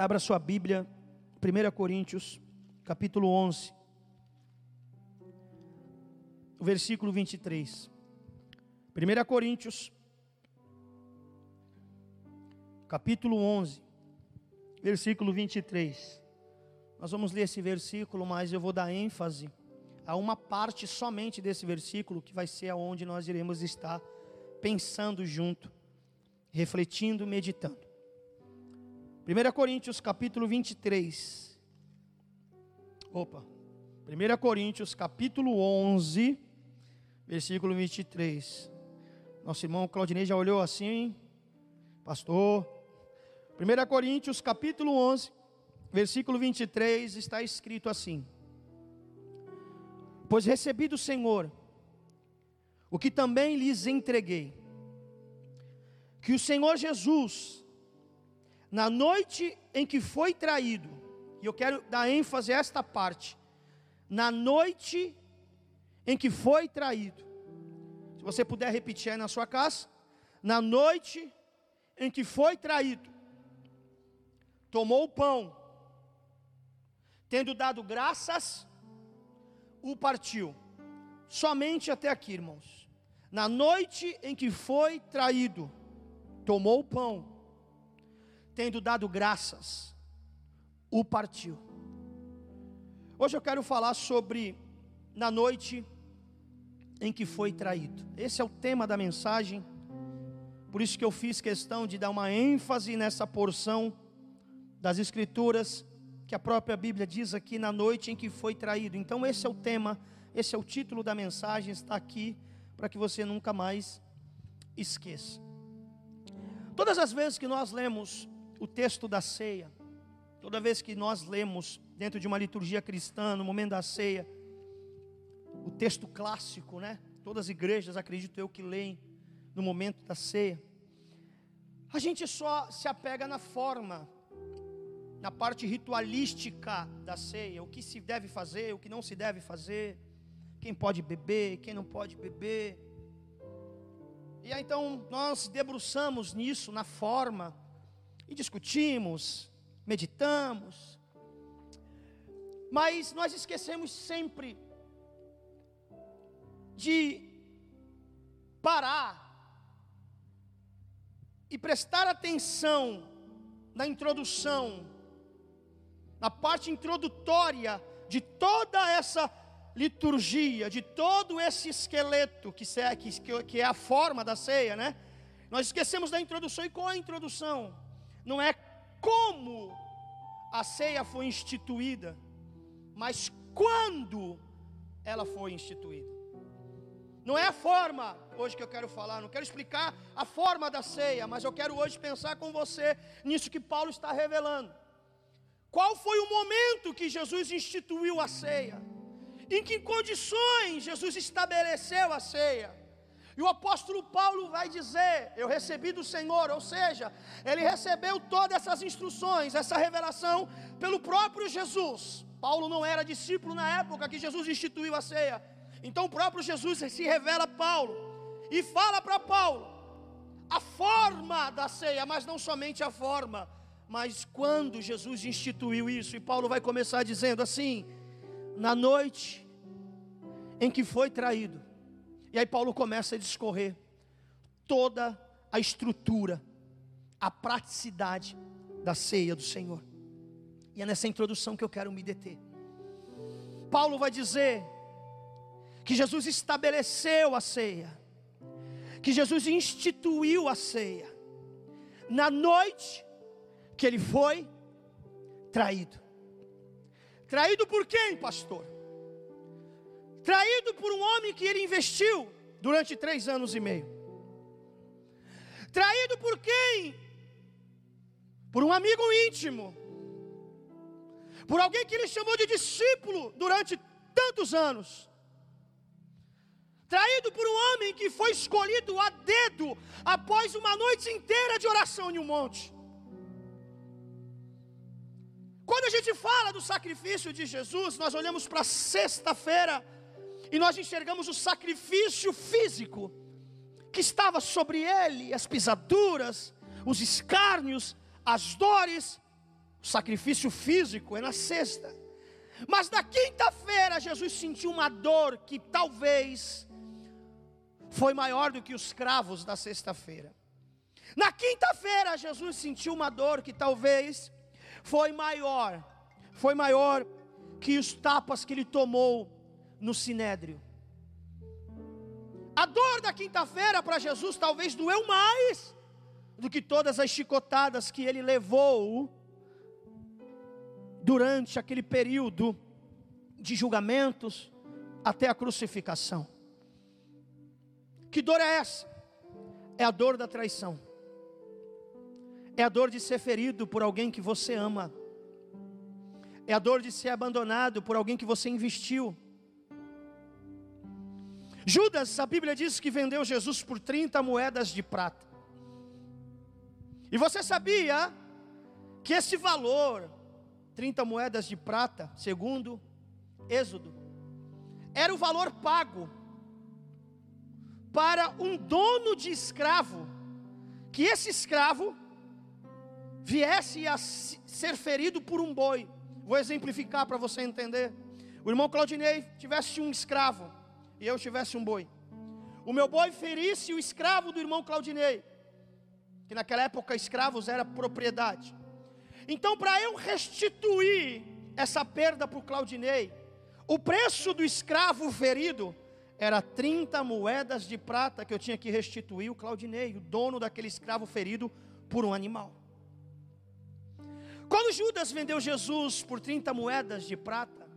Abra sua Bíblia, 1 Coríntios, capítulo 11, versículo 23. 1 Coríntios, capítulo 11, versículo 23. Nós vamos ler esse versículo, mas eu vou dar ênfase a uma parte somente desse versículo, que vai ser aonde nós iremos estar pensando junto, refletindo, meditando. 1 Coríntios capítulo 23. Opa. 1 Coríntios capítulo 11, versículo 23. Nosso irmão Claudinei já olhou assim, pastor. 1 Coríntios capítulo 11, versículo 23 está escrito assim: Pois recebi do Senhor o que também lhes entreguei, que o Senhor Jesus, na noite em que foi traído, e eu quero dar ênfase a esta parte, na noite em que foi traído, se você puder repetir aí na sua casa, na noite em que foi traído, tomou o pão, tendo dado graças, o partiu. Somente até aqui, irmãos. Na noite em que foi traído, tomou o pão, tendo dado graças, o partiu. Hoje eu quero falar sobre na noite em que foi traído. Esse é o tema da mensagem. Por isso que eu fiz questão de dar uma ênfase nessa porção das escrituras que a própria Bíblia diz aqui na noite em que foi traído. Então esse é o tema, esse é o título da mensagem, está aqui para que você nunca mais esqueça. Todas as vezes que nós lemos o texto da ceia, toda vez que nós lemos dentro de uma liturgia cristã, no momento da ceia, o texto clássico, né? Todas as igrejas, acredito eu, que leem no momento da ceia. A gente só se apega na forma, na parte ritualística da ceia, o que se deve fazer, o que não se deve fazer quem pode beber, quem não pode beber. E aí então nós debruçamos nisso, na forma, e discutimos, meditamos, mas nós esquecemos sempre de parar e prestar atenção na introdução, na parte introdutória de toda essa liturgia, de todo esse esqueleto que, que é a forma da ceia, né? Nós esquecemos da introdução, e qual é a introdução? Não é como a ceia foi instituída, mas quando ela foi instituída. Não é a forma hoje que eu quero falar, não quero explicar a forma da ceia, mas eu quero hoje pensar com você nisso que Paulo está revelando. Qual foi o momento que Jesus instituiu a ceia? em que condições Jesus estabeleceu a ceia. E o apóstolo Paulo vai dizer: Eu recebi do Senhor, ou seja, ele recebeu todas essas instruções, essa revelação pelo próprio Jesus. Paulo não era discípulo na época que Jesus instituiu a ceia. Então o próprio Jesus se revela a Paulo e fala para Paulo a forma da ceia, mas não somente a forma, mas quando Jesus instituiu isso. E Paulo vai começar dizendo assim: na noite em que foi traído. E aí Paulo começa a discorrer toda a estrutura, a praticidade da ceia do Senhor. E é nessa introdução que eu quero me deter. Paulo vai dizer que Jesus estabeleceu a ceia, que Jesus instituiu a ceia, na noite que ele foi traído. Traído por quem, pastor? Traído por um homem que ele investiu durante três anos e meio. Traído por quem? Por um amigo íntimo. Por alguém que ele chamou de discípulo durante tantos anos. Traído por um homem que foi escolhido a dedo após uma noite inteira de oração em um monte. Quando a gente fala do sacrifício de Jesus, nós olhamos para sexta-feira e nós enxergamos o sacrifício físico que estava sobre ele, as pisaduras, os escárnios, as dores. O sacrifício físico é na sexta. Mas na quinta-feira Jesus sentiu uma dor que talvez foi maior do que os cravos da sexta-feira. Na quinta-feira Jesus sentiu uma dor que talvez foi maior, foi maior que os tapas que ele tomou no sinédrio. A dor da quinta-feira para Jesus talvez doeu mais do que todas as chicotadas que ele levou durante aquele período de julgamentos até a crucificação. Que dor é essa? É a dor da traição. É a dor de ser ferido por alguém que você ama. É a dor de ser abandonado por alguém que você investiu. Judas, a Bíblia diz que vendeu Jesus por 30 moedas de prata. E você sabia que esse valor, 30 moedas de prata, segundo Êxodo, era o valor pago para um dono de escravo, que esse escravo viesse a ser ferido por um boi. Vou exemplificar para você entender. O irmão Claudinei tivesse um escravo e eu tivesse um boi. O meu boi ferisse o escravo do irmão Claudinei, que naquela época escravos era propriedade. Então, para eu restituir essa perda para o Claudinei, o preço do escravo ferido era 30 moedas de prata que eu tinha que restituir o Claudinei, o dono daquele escravo ferido por um animal. Quando Judas vendeu Jesus por 30 moedas de prata,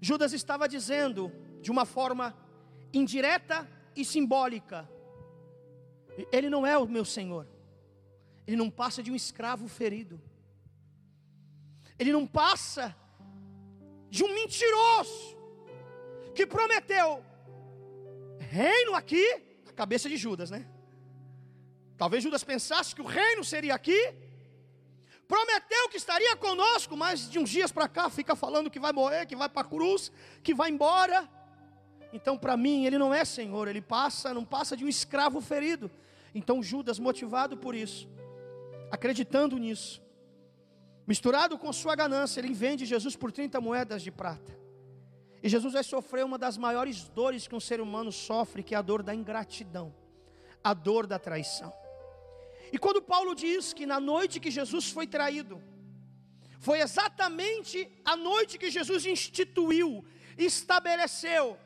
Judas estava dizendo de uma forma indireta e simbólica: Ele não é o meu Senhor, ele não passa de um escravo ferido, ele não passa de um mentiroso que prometeu reino aqui, a cabeça de Judas, né? Talvez Judas pensasse que o reino seria aqui, prometeu que estaria conosco, mas de uns dias para cá fica falando que vai morrer, que vai para a cruz, que vai embora. Então, para mim, ele não é Senhor, ele passa, não passa de um escravo ferido. Então, Judas, motivado por isso, acreditando nisso, misturado com sua ganância, ele vende Jesus por 30 moedas de prata. E Jesus vai sofrer uma das maiores dores que um ser humano sofre, que é a dor da ingratidão, a dor da traição. E quando Paulo diz que na noite que Jesus foi traído, foi exatamente a noite que Jesus instituiu, estabeleceu,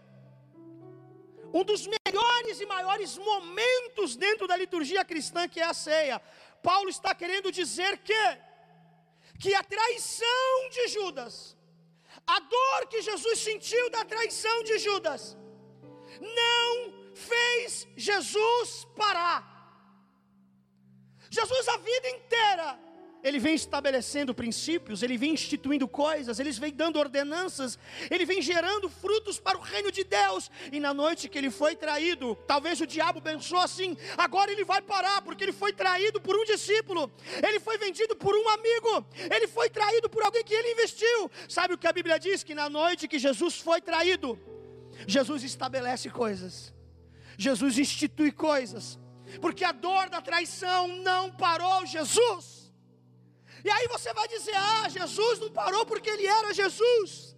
um dos melhores e maiores momentos dentro da liturgia cristã, que é a ceia. Paulo está querendo dizer que, que a traição de Judas, a dor que Jesus sentiu da traição de Judas não fez Jesus parar. Jesus a vida inteira ele vem estabelecendo princípios, ele vem instituindo coisas, ele vem dando ordenanças, ele vem gerando frutos para o reino de Deus. E na noite que ele foi traído, talvez o diabo pensou assim: agora ele vai parar, porque ele foi traído por um discípulo, ele foi vendido por um amigo, ele foi traído por alguém que ele investiu. Sabe o que a Bíblia diz? Que na noite que Jesus foi traído, Jesus estabelece coisas, Jesus institui coisas, porque a dor da traição não parou Jesus. E aí você vai dizer: ah, Jesus não parou porque ele era Jesus.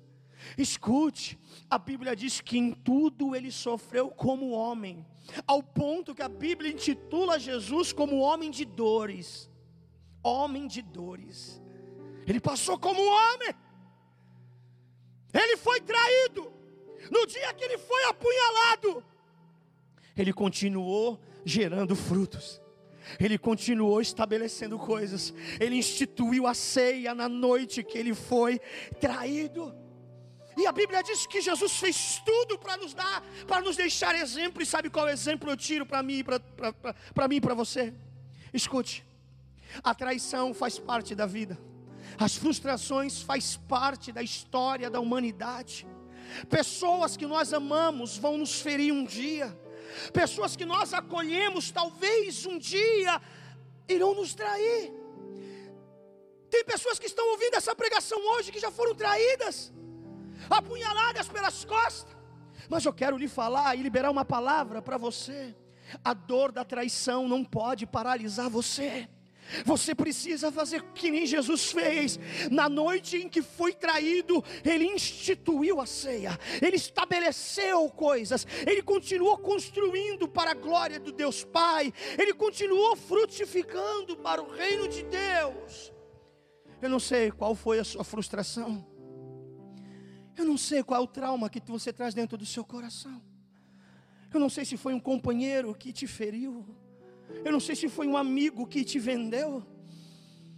Escute, a Bíblia diz que em tudo ele sofreu como homem, ao ponto que a Bíblia intitula Jesus como homem de dores. Homem de dores. Ele passou como homem. Ele foi traído. No dia que ele foi apunhalado, ele continuou gerando frutos ele continuou estabelecendo coisas, ele instituiu a ceia na noite que ele foi traído. E a Bíblia diz que Jesus fez tudo para nos dar, para nos deixar exemplo. E sabe qual exemplo eu tiro para mim, e para você? Escute, a traição faz parte da vida, as frustrações faz parte da história da humanidade. Pessoas que nós amamos vão nos ferir um dia pessoas que nós acolhemos, talvez um dia irão nos trair. Tem pessoas que estão ouvindo essa pregação hoje que já foram traídas, apunhaladas pelas costas. Mas eu quero lhe falar e liberar uma palavra para você. A dor da traição não pode paralisar você. Você precisa fazer que nem Jesus fez. Na noite em que foi traído, ele instituiu a ceia, ele estabeleceu coisas, ele continuou construindo para a glória do Deus Pai, ele continuou frutificando para o reino de Deus. Eu não sei qual foi a sua frustração, eu não sei qual é o trauma que você traz dentro do seu coração, eu não sei se foi um companheiro que te feriu. Eu não sei se foi um amigo que te vendeu.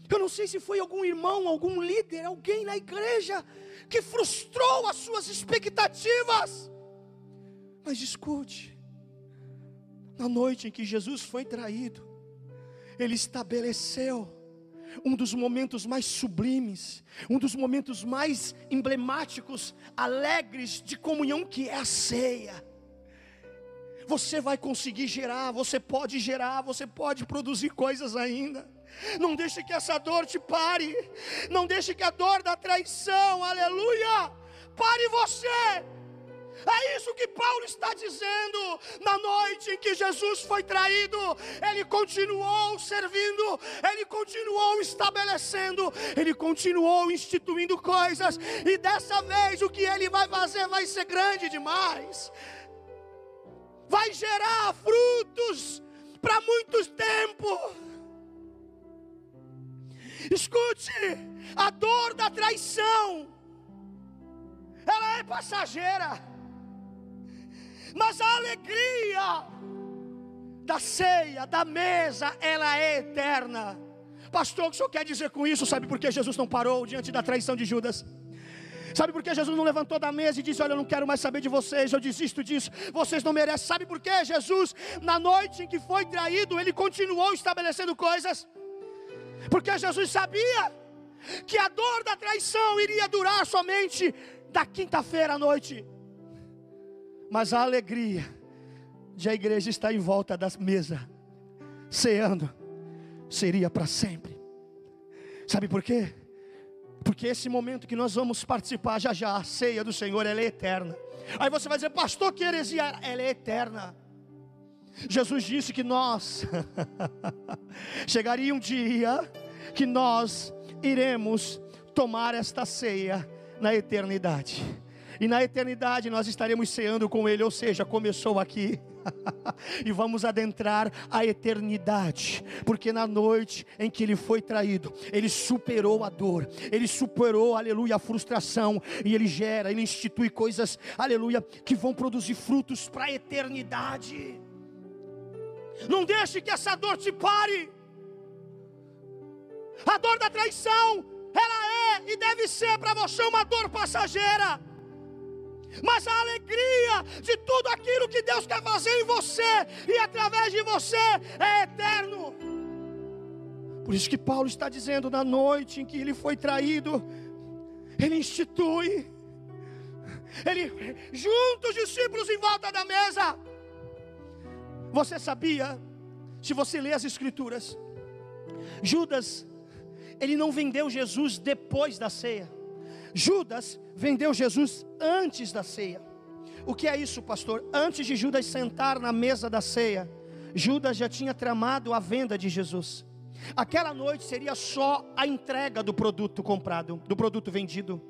Eu não sei se foi algum irmão, algum líder, alguém na igreja que frustrou as suas expectativas. Mas escute, na noite em que Jesus foi traído, ele estabeleceu um dos momentos mais sublimes, um dos momentos mais emblemáticos, alegres de comunhão, que é a ceia. Você vai conseguir gerar, você pode gerar, você pode produzir coisas ainda. Não deixe que essa dor te pare. Não deixe que a dor da traição, aleluia, pare você. É isso que Paulo está dizendo. Na noite em que Jesus foi traído, ele continuou servindo, ele continuou estabelecendo, ele continuou instituindo coisas, e dessa vez o que ele vai fazer vai ser grande demais vai gerar frutos para muito tempo. Escute, a dor da traição, ela é passageira, mas a alegria da ceia, da mesa, ela é eterna. Pastor, o que o senhor quer dizer com isso? Sabe por que Jesus não parou diante da traição de Judas? Sabe por que Jesus não levantou da mesa e disse: Olha, eu não quero mais saber de vocês, eu desisto disso, vocês não merecem. Sabe por que Jesus, na noite em que foi traído, ele continuou estabelecendo coisas? Porque Jesus sabia que a dor da traição iria durar somente da quinta-feira à noite, mas a alegria de a igreja estar em volta da mesa, ceando, seria para sempre. Sabe por quê? Porque esse momento que nós vamos participar já já, a ceia do Senhor, ela é eterna. Aí você vai dizer, pastor, que heresia, ela é eterna. Jesus disse que nós, chegaria um dia que nós iremos tomar esta ceia na eternidade. E na eternidade nós estaremos ceando com Ele, ou seja, começou aqui. e vamos adentrar a eternidade, porque na noite em que ele foi traído, ele superou a dor, ele superou, aleluia, a frustração, e ele gera, ele institui coisas, aleluia, que vão produzir frutos para a eternidade. Não deixe que essa dor te pare. A dor da traição, ela é e deve ser para você uma dor passageira mas a alegria de tudo aquilo que Deus quer fazer em você e através de você é eterno. Por isso que Paulo está dizendo na noite em que ele foi traído, ele institui, ele junta os discípulos em volta da mesa. Você sabia, se você lê as escrituras, Judas, ele não vendeu Jesus depois da ceia. Judas vendeu Jesus antes da ceia. O que é isso, pastor? Antes de Judas sentar na mesa da ceia, Judas já tinha tramado a venda de Jesus. Aquela noite seria só a entrega do produto comprado, do produto vendido.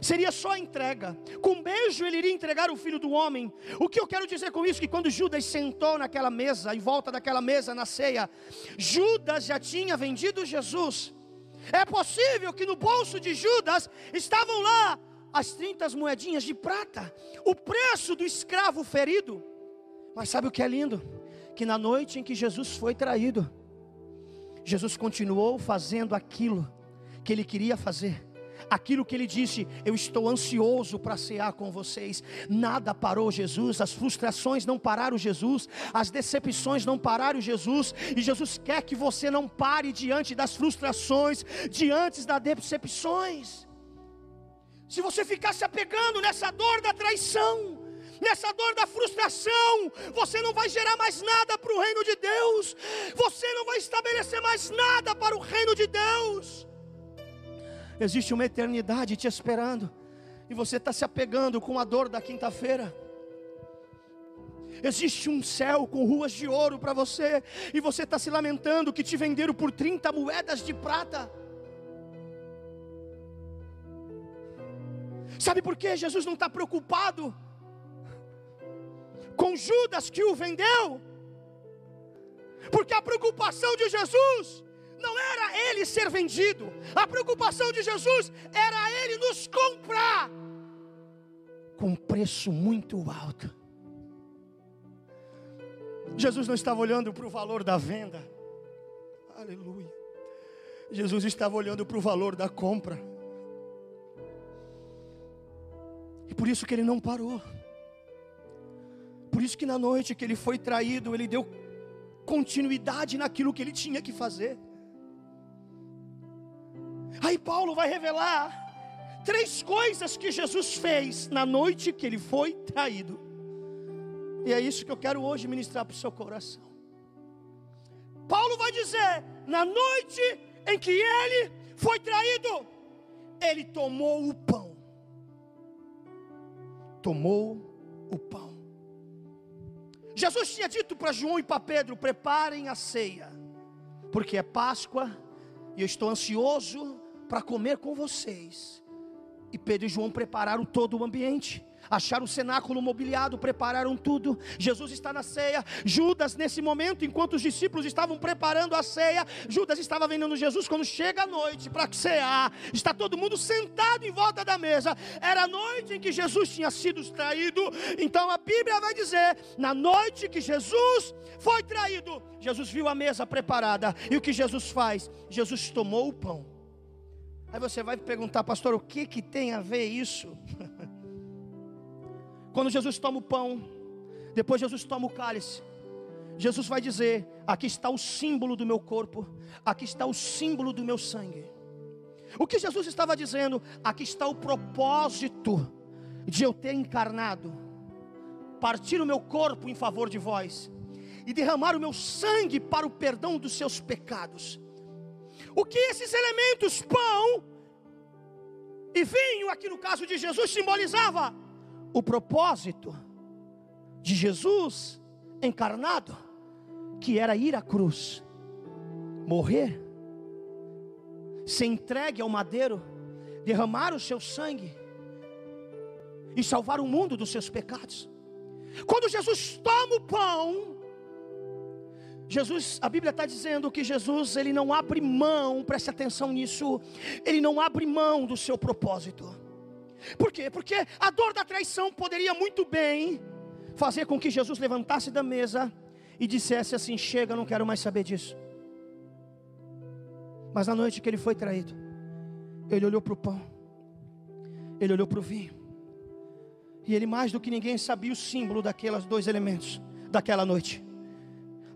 Seria só a entrega. Com um beijo ele iria entregar o filho do homem. O que eu quero dizer com isso? Que quando Judas sentou naquela mesa, em volta daquela mesa na ceia, Judas já tinha vendido Jesus. É possível que no bolso de Judas estavam lá as 30 moedinhas de prata, o preço do escravo ferido. Mas sabe o que é lindo? Que na noite em que Jesus foi traído, Jesus continuou fazendo aquilo que ele queria fazer aquilo que ele disse: Eu estou ansioso para cear com vocês. Nada parou Jesus, as frustrações não pararam Jesus, as decepções não pararam Jesus, e Jesus quer que você não pare diante das frustrações, diante das decepções. Se você ficar se apegando nessa dor da traição, nessa dor da frustração, você não vai gerar mais nada para o reino de Deus, você não vai estabelecer mais nada para o reino de Deus. Existe uma eternidade te esperando. E você está se apegando com a dor da quinta-feira. Existe um céu com ruas de ouro para você, e você está se lamentando que te venderam por 30 moedas de prata. Sabe por que Jesus não está preocupado com Judas que o vendeu? Porque a preocupação de Jesus não era ele ser vendido, a preocupação de Jesus era ele nos comprar com preço muito alto. Jesus não estava olhando para o valor da venda, aleluia. Jesus estava olhando para o valor da compra, e por isso que ele não parou. Por isso que na noite que ele foi traído, ele deu continuidade naquilo que ele tinha que fazer. Aí Paulo vai revelar três coisas que Jesus fez na noite que ele foi traído. E é isso que eu quero hoje ministrar para o seu coração. Paulo vai dizer: na noite em que ele foi traído, ele tomou o pão. Tomou o pão. Jesus tinha dito para João e para Pedro: preparem a ceia, porque é Páscoa e eu estou ansioso para comer com vocês. E Pedro e João prepararam todo o ambiente acharam o cenáculo mobiliado, prepararam tudo. Jesus está na ceia. Judas, nesse momento, enquanto os discípulos estavam preparando a ceia, Judas estava vendendo Jesus. Quando chega a noite para cear, está todo mundo sentado em volta da mesa. Era a noite em que Jesus tinha sido traído. Então a Bíblia vai dizer: na noite que Jesus foi traído, Jesus viu a mesa preparada. E o que Jesus faz? Jesus tomou o pão. Aí você vai perguntar, pastor, o que, que tem a ver isso? Quando Jesus toma o pão, depois Jesus toma o cálice, Jesus vai dizer: Aqui está o símbolo do meu corpo, aqui está o símbolo do meu sangue. O que Jesus estava dizendo? Aqui está o propósito de eu ter encarnado, partir o meu corpo em favor de vós e derramar o meu sangue para o perdão dos seus pecados. O que esses elementos, pão e vinho, aqui no caso de Jesus, simbolizava? o propósito de Jesus encarnado, que era ir à cruz, morrer, ser entregue ao madeiro, derramar o seu sangue e salvar o mundo dos seus pecados. Quando Jesus toma o pão, Jesus, a Bíblia está dizendo que Jesus, ele não abre mão, preste atenção nisso, ele não abre mão do seu propósito. Por quê? Porque a dor da traição poderia muito bem fazer com que Jesus levantasse da mesa e dissesse assim: Chega, não quero mais saber disso. Mas na noite que ele foi traído, ele olhou para o pão, ele olhou para o vinho, e ele mais do que ninguém sabia o símbolo daqueles dois elementos daquela noite.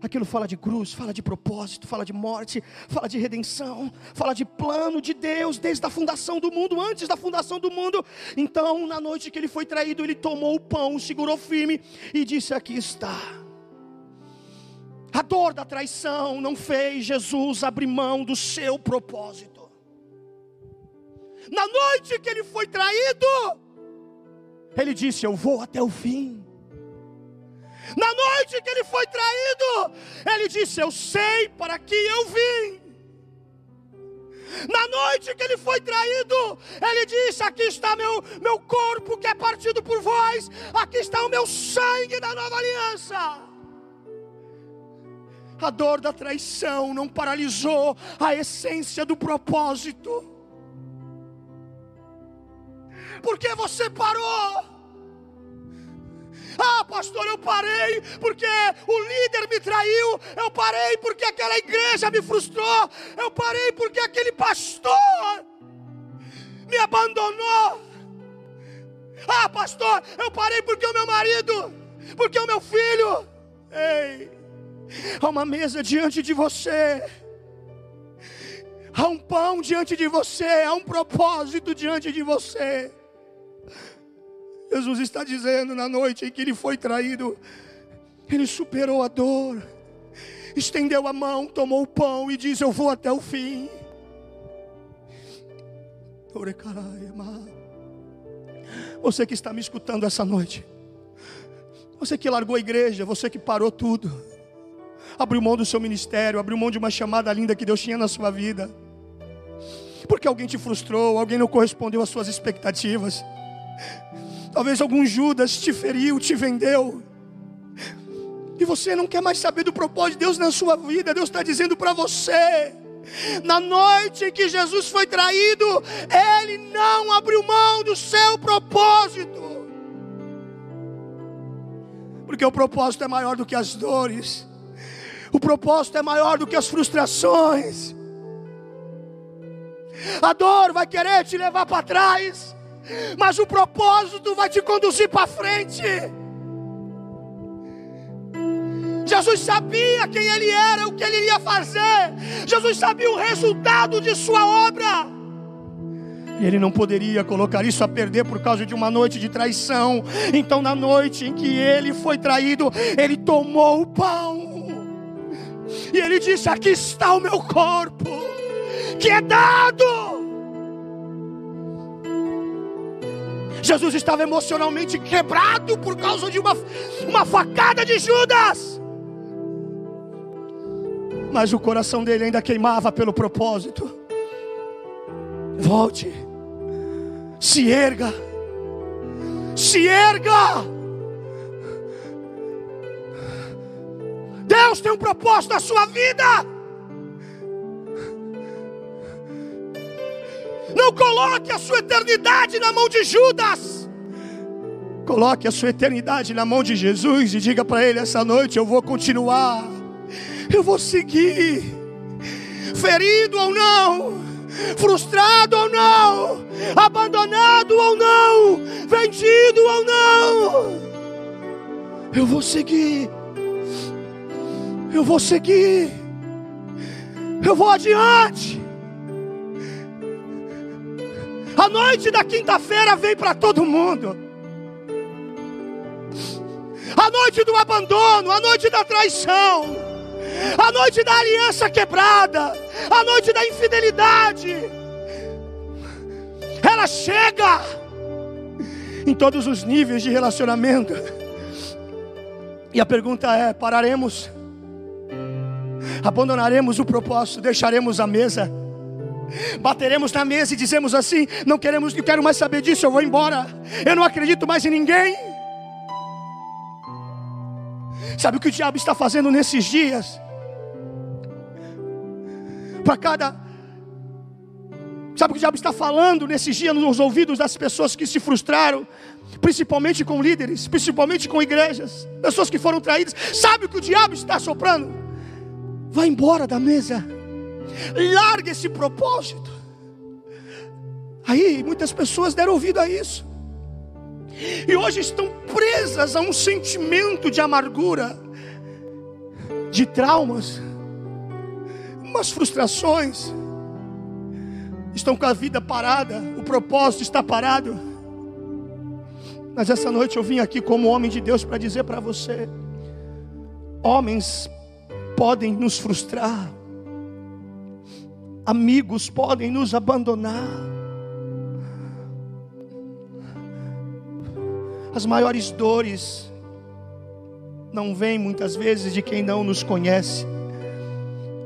Aquilo fala de cruz, fala de propósito, fala de morte, fala de redenção, fala de plano de Deus desde a fundação do mundo, antes da fundação do mundo. Então, na noite que ele foi traído, ele tomou o pão, segurou firme e disse: Aqui está. A dor da traição não fez Jesus abrir mão do seu propósito. Na noite que ele foi traído, ele disse: Eu vou até o fim. Na noite que ele foi traído, ele disse: Eu sei para que eu vim. Na noite que ele foi traído, ele disse: Aqui está meu, meu corpo que é partido por vós, aqui está o meu sangue da nova aliança. A dor da traição não paralisou a essência do propósito. Porque você parou ah, pastor, eu parei porque o líder me traiu. Eu parei porque aquela igreja me frustrou. Eu parei porque aquele pastor me abandonou. Ah, pastor, eu parei porque o meu marido, porque o meu filho. Ei, há uma mesa diante de você. Há um pão diante de você, há um propósito diante de você. Jesus está dizendo na noite em que ele foi traído, ele superou a dor, estendeu a mão, tomou o pão e disse: Eu vou até o fim. Você que está me escutando essa noite, Você que largou a igreja, você que parou tudo, abriu mão do seu ministério, abriu mão de uma chamada linda que Deus tinha na sua vida, porque alguém te frustrou, alguém não correspondeu às suas expectativas. Talvez algum Judas te feriu, te vendeu. E você não quer mais saber do propósito de Deus na sua vida. Deus está dizendo para você. Na noite em que Jesus foi traído, Ele não abriu mão do seu propósito. Porque o propósito é maior do que as dores, o propósito é maior do que as frustrações. A dor vai querer te levar para trás, mas o propósito vai te conduzir para frente. Jesus sabia quem ele era, o que ele iria fazer. Jesus sabia o resultado de sua obra. Ele não poderia colocar isso a perder por causa de uma noite de traição. Então, na noite em que ele foi traído, ele tomou o pão. E ele disse: Aqui está o meu corpo, que é dado Jesus estava emocionalmente quebrado por causa de uma, uma facada de Judas. Mas o coração dele ainda queimava pelo propósito. Volte, se erga, se erga. Deus tem um propósito na sua vida. Não coloque a sua eternidade na mão de Judas. Coloque a sua eternidade na mão de Jesus e diga para ele essa noite: eu vou continuar. Eu vou seguir. Ferido ou não, frustrado ou não, abandonado ou não, vendido ou não, eu vou seguir. Eu vou seguir. Eu vou adiante. A noite da quinta-feira vem para todo mundo. A noite do abandono, a noite da traição, a noite da aliança quebrada, a noite da infidelidade. Ela chega em todos os níveis de relacionamento. E a pergunta é: pararemos? Abandonaremos o propósito, deixaremos a mesa? Bateremos na mesa e dizemos assim: não queremos, não quero mais saber disso, eu vou embora. Eu não acredito mais em ninguém. Sabe o que o diabo está fazendo nesses dias? Para cada Sabe o que o diabo está falando nesses dias nos ouvidos das pessoas que se frustraram, principalmente com líderes, principalmente com igrejas, pessoas que foram traídas. Sabe o que o diabo está soprando? Vai embora da mesa. Larga esse propósito. Aí muitas pessoas deram ouvido a isso. E hoje estão presas a um sentimento de amargura, de traumas, umas frustrações. Estão com a vida parada, o propósito está parado. Mas essa noite eu vim aqui como homem de Deus para dizer para você: homens podem nos frustrar, amigos podem nos abandonar. As maiores dores não vêm muitas vezes de quem não nos conhece.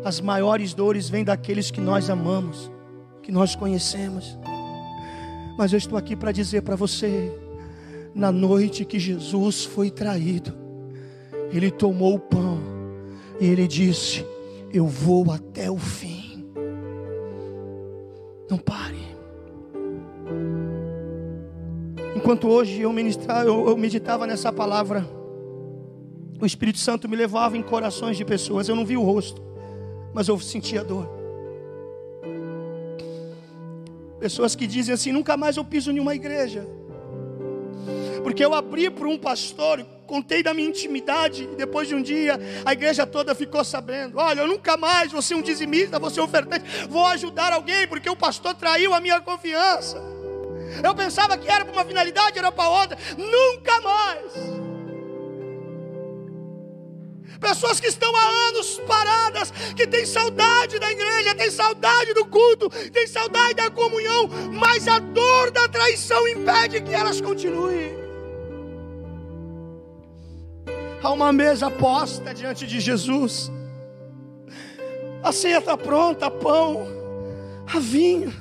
As maiores dores vêm daqueles que nós amamos, que nós conhecemos. Mas eu estou aqui para dizer para você, na noite que Jesus foi traído, ele tomou o pão e ele disse: Eu vou até o fim. Não pare. Enquanto hoje eu, ministrava, eu, meditava nessa palavra, o Espírito Santo me levava em corações de pessoas. Eu não vi o rosto, mas eu sentia dor. Pessoas que dizem assim: nunca mais eu piso em uma igreja. Porque eu abri para um pastor, contei da minha intimidade, e depois de um dia a igreja toda ficou sabendo: olha, eu nunca mais vou ser um dizimista, vou ser um ofertante, vou ajudar alguém, porque o pastor traiu a minha confiança. Eu pensava que era para uma finalidade, era para outra, nunca mais. Pessoas que estão há anos paradas, que têm saudade da igreja, têm saudade do culto, têm saudade da comunhão, mas a dor da traição impede que elas continuem. Há uma mesa posta diante de Jesus. A ceia está pronta, pão, a vinho.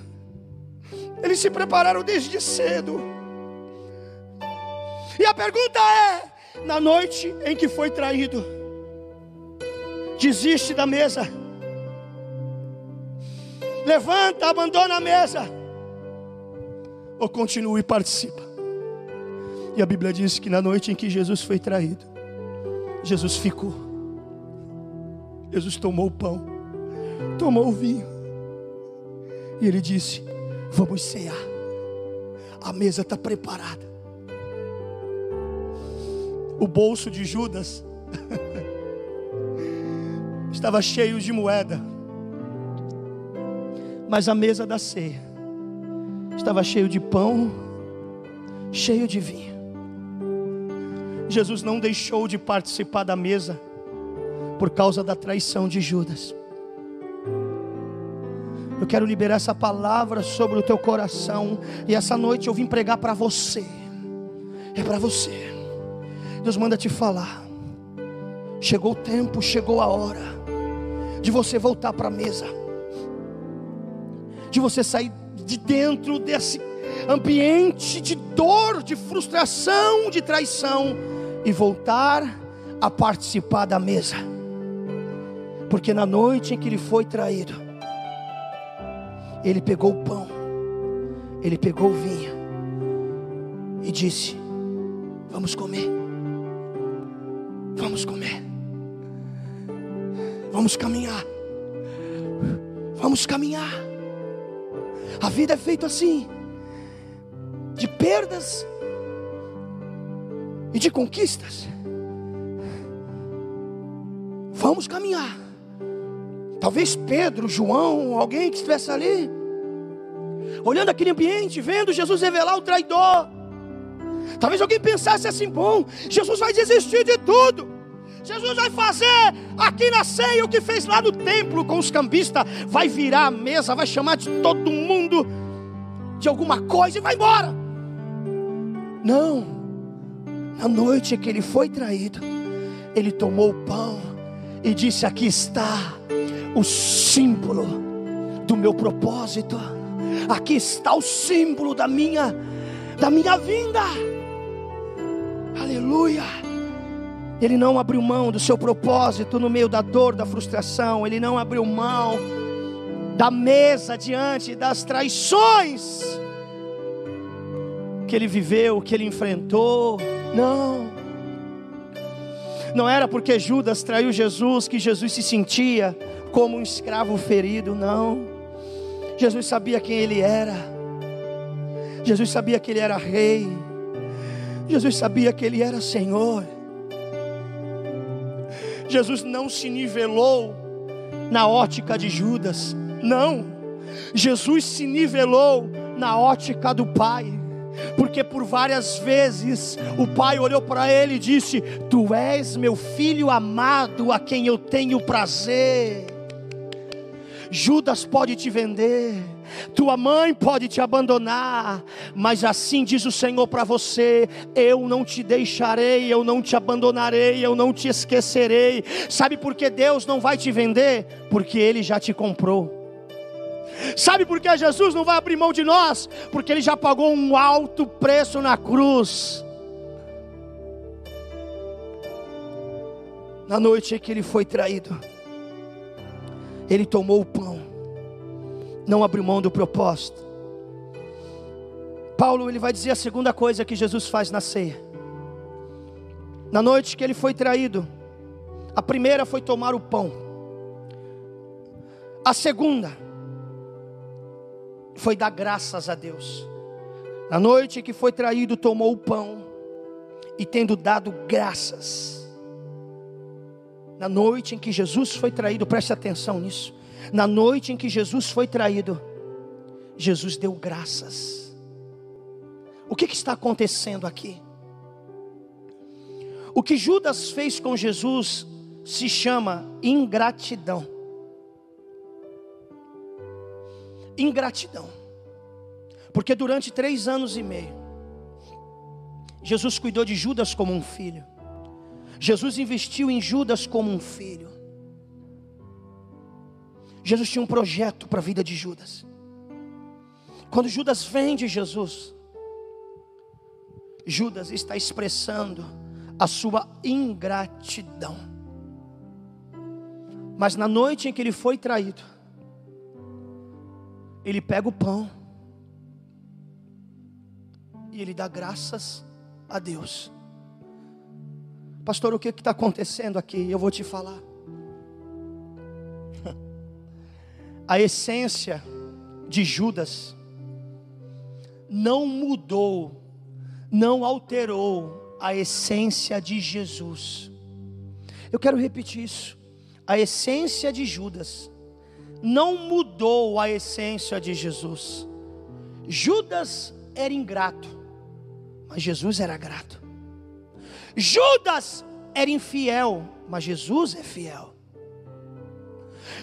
Eles se prepararam desde cedo. E a pergunta é: na noite em que foi traído, desiste da mesa, levanta, abandona a mesa, ou continua e participa? E a Bíblia diz que na noite em que Jesus foi traído, Jesus ficou. Jesus tomou o pão, tomou o vinho, e ele disse: Vamos cear, a mesa está preparada. O bolso de Judas estava cheio de moeda, mas a mesa da ceia estava cheio de pão, cheio de vinho. Jesus não deixou de participar da mesa por causa da traição de Judas. Eu quero liberar essa palavra sobre o teu coração e essa noite eu vim pregar para você. É para você. Deus manda te falar. Chegou o tempo, chegou a hora de você voltar para a mesa. De você sair de dentro desse ambiente de dor, de frustração, de traição e voltar a participar da mesa. Porque na noite em que ele foi traído, ele pegou o pão, ele pegou o vinho e disse: Vamos comer, vamos comer, vamos caminhar, vamos caminhar. A vida é feita assim, de perdas e de conquistas. Vamos caminhar. Talvez Pedro, João, alguém que estivesse ali, olhando aquele ambiente, vendo Jesus revelar o traidor. Talvez alguém pensasse assim: bom, Jesus vai desistir de tudo. Jesus vai fazer aqui na ceia o que fez lá no templo com os cambistas. Vai virar a mesa, vai chamar de todo mundo de alguma coisa e vai embora. Não, na noite que ele foi traído, ele tomou o pão e disse: Aqui está o símbolo do meu propósito. Aqui está o símbolo da minha da minha vinda. Aleluia. Ele não abriu mão do seu propósito no meio da dor, da frustração. Ele não abriu mão da mesa diante das traições que ele viveu, que ele enfrentou. Não. Não era porque Judas traiu Jesus que Jesus se sentia como um escravo ferido, não. Jesus sabia quem ele era. Jesus sabia que ele era rei. Jesus sabia que ele era Senhor. Jesus não se nivelou na ótica de Judas, não. Jesus se nivelou na ótica do Pai porque por várias vezes o pai olhou para ele e disse: Tu és meu filho amado, a quem eu tenho prazer. Judas pode te vender, tua mãe pode te abandonar, mas assim diz o Senhor para você: eu não te deixarei, eu não te abandonarei, eu não te esquecerei. Sabe por que Deus não vai te vender? Porque Ele já te comprou. Sabe por que Jesus não vai abrir mão de nós? Porque Ele já pagou um alto preço na cruz. Na noite em que Ele foi traído, Ele tomou o pão, não abriu mão do propósito. Paulo ele vai dizer a segunda coisa que Jesus faz na ceia. Na noite que ele foi traído, a primeira foi tomar o pão. A segunda foi dar graças a Deus. Na noite que foi traído, tomou o pão e tendo dado graças. Na noite em que Jesus foi traído, preste atenção nisso. Na noite em que Jesus foi traído, Jesus deu graças. O que, que está acontecendo aqui? O que Judas fez com Jesus se chama ingratidão. Ingratidão. Porque durante três anos e meio, Jesus cuidou de Judas como um filho. Jesus investiu em Judas como um filho. Jesus tinha um projeto para a vida de Judas. Quando Judas vende Jesus, Judas está expressando a sua ingratidão. Mas na noite em que ele foi traído, ele pega o pão e ele dá graças a Deus. Pastor, o que está acontecendo aqui? Eu vou te falar. A essência de Judas não mudou, não alterou a essência de Jesus. Eu quero repetir isso. A essência de Judas não mudou a essência de Jesus. Judas era ingrato, mas Jesus era grato. Judas era infiel, mas Jesus é fiel.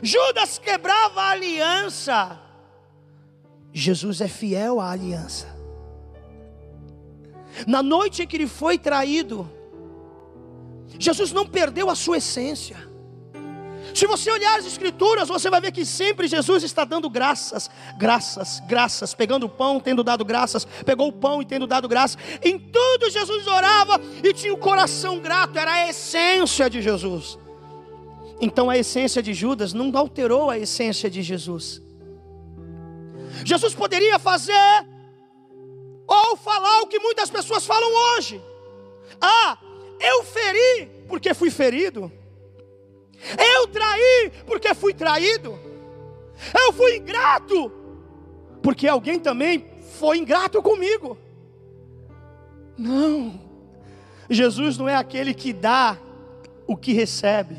Judas quebrava a aliança, Jesus é fiel à aliança. Na noite em que ele foi traído, Jesus não perdeu a sua essência. Se você olhar as Escrituras, você vai ver que sempre Jesus está dando graças, graças, graças, pegando o pão, tendo dado graças, pegou o pão e tendo dado graças. Em tudo Jesus orava e tinha o coração grato, era a essência de Jesus. Então a essência de Judas não alterou a essência de Jesus. Jesus poderia fazer ou falar o que muitas pessoas falam hoje. Ah, eu feri porque fui ferido. Eu traí porque fui traído. Eu fui ingrato porque alguém também foi ingrato comigo. Não. Jesus não é aquele que dá o que recebe.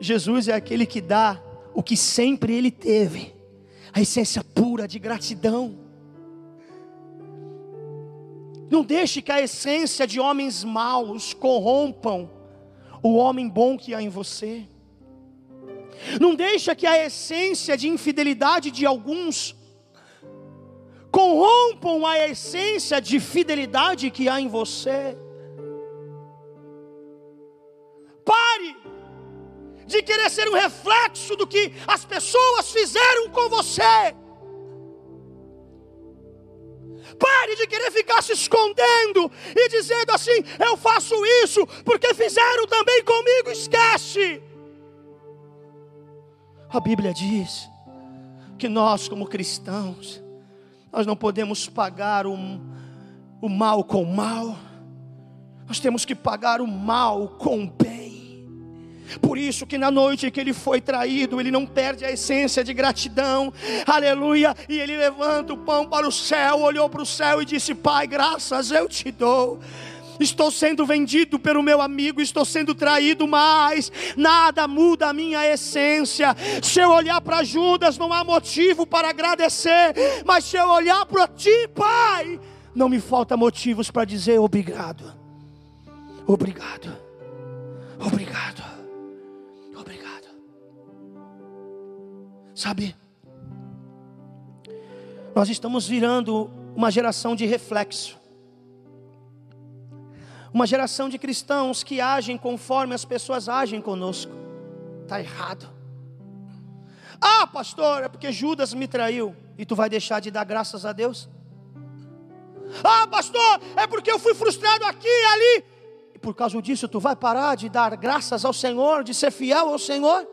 Jesus é aquele que dá o que sempre ele teve. A essência pura de gratidão. Não deixe que a essência de homens maus corrompam o homem bom que há em você. Não deixa que a essência de infidelidade de alguns corrompam a essência de fidelidade que há em você. Pare de querer ser um reflexo do que as pessoas fizeram com você. Pare de querer ficar se escondendo e dizendo assim: eu faço isso porque fizeram também comigo. Esquece. A Bíblia diz que nós, como cristãos, nós não podemos pagar o, o mal com o mal, nós temos que pagar o mal com o bem. Por isso que na noite que ele foi traído, ele não perde a essência de gratidão. Aleluia! E ele levanta o pão para o céu, olhou para o céu e disse: "Pai, graças eu te dou". Estou sendo vendido pelo meu amigo, estou sendo traído, mas nada muda a minha essência. Se eu olhar para Judas, não há motivo para agradecer, mas se eu olhar para ti, Pai, não me falta motivos para dizer obrigado. Obrigado. Obrigado. Sabe? Nós estamos virando uma geração de reflexo. Uma geração de cristãos que agem conforme as pessoas agem conosco. Está errado. Ah, pastor, é porque Judas me traiu. E tu vai deixar de dar graças a Deus? Ah, pastor, é porque eu fui frustrado aqui e ali. E por causa disso, tu vai parar de dar graças ao Senhor, de ser fiel ao Senhor?